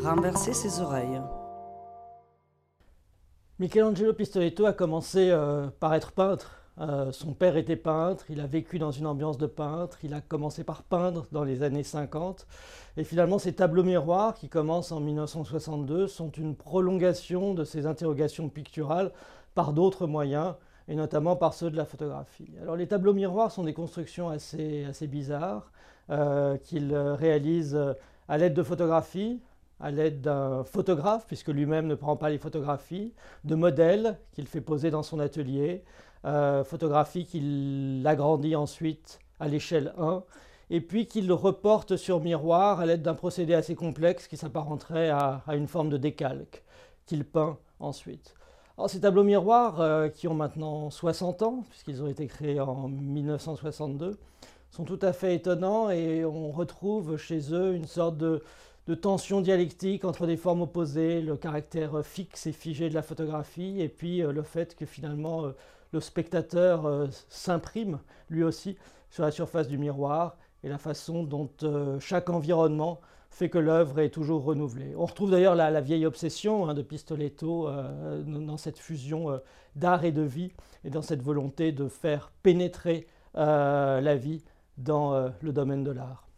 renverser ses oreilles. Michelangelo Pistoletto a commencé euh, par être peintre. Euh, son père était peintre, il a vécu dans une ambiance de peintre, il a commencé par peindre dans les années 50. Et finalement, ces tableaux miroirs qui commencent en 1962 sont une prolongation de ces interrogations picturales par d'autres moyens, et notamment par ceux de la photographie. Alors les tableaux miroirs sont des constructions assez, assez bizarres euh, qu'il réalise à l'aide de photographies, à l'aide d'un photographe, puisque lui-même ne prend pas les photographies, de modèles qu'il fait poser dans son atelier, euh, photographies qu'il agrandit ensuite à l'échelle 1, et puis qu'il reporte sur miroir à l'aide d'un procédé assez complexe qui s'apparenterait à, une forme de décalque, qu'il peint ensuite. Ces tableaux miroirs, euh, qui ont maintenant 60 ans, puisqu'ils ont été créés en 1962, sont tout à fait étonnants et on retrouve chez eux une sorte de, de tension dialectique entre des formes opposées, le caractère fixe et figé de la photographie, et puis euh, le fait que finalement euh, le spectateur euh, s'imprime lui aussi sur la surface du miroir, et la façon dont chaque environnement fait que l'œuvre est toujours renouvelée. On retrouve d'ailleurs la, vieille obsession hein, de Pistoletto dans cette fusion d'art et de vie, et dans cette volonté de faire pénétrer la vie dans le domaine de l'art.